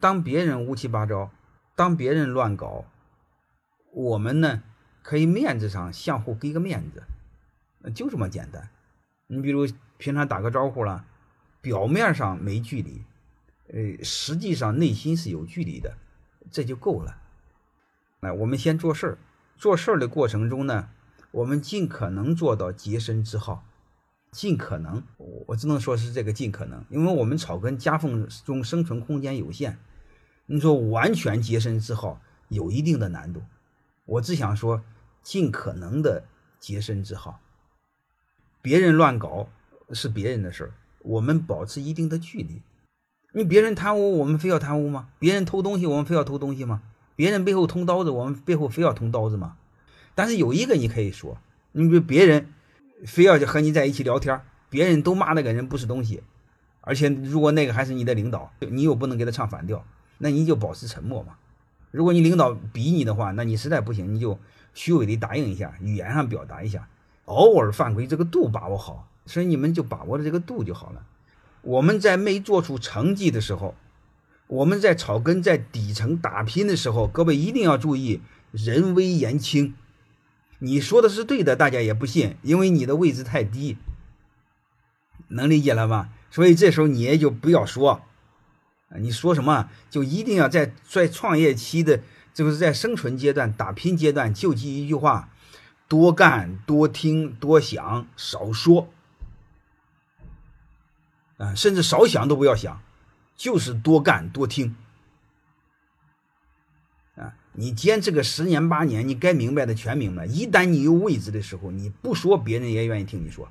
当别人乌七八糟，当别人乱搞，我们呢可以面子上相互给个面子，就这么简单。你比如平常打个招呼了，表面上没距离，呃，实际上内心是有距离的，这就够了。那我们先做事儿，做事儿的过程中呢，我们尽可能做到洁身自好。尽可能，我只能说是这个尽可能，因为我们草根夹缝中生存空间有限，你说完全洁身自好有一定的难度。我只想说，尽可能的洁身自好。别人乱搞是别人的事儿，我们保持一定的距离。你别人贪污，我们非要贪污吗？别人偷东西，我们非要偷东西吗？别人背后捅刀子，我们背后非要捅刀子吗？但是有一个你可以说，你比如别人。非要和你在一起聊天，别人都骂那个人不是东西，而且如果那个还是你的领导，你又不能给他唱反调，那你就保持沉默嘛。如果你领导逼你的话，那你实在不行，你就虚伪的答应一下，语言上表达一下，偶尔犯规，这个度把握好，所以你们就把握了这个度就好了。我们在没做出成绩的时候，我们在草根在底层打拼的时候，各位一定要注意人微言轻。你说的是对的，大家也不信，因为你的位置太低，能理解了吧？所以这时候你也就不要说，你说什么就一定要在在创业期的，就是在生存阶段、打拼阶段，就记一句话：多干、多听、多想，少说。啊，甚至少想都不要想，就是多干多听。啊你坚持个十年八年，你该明白的全明白。一旦你有位置的时候，你不说，别人也愿意听你说。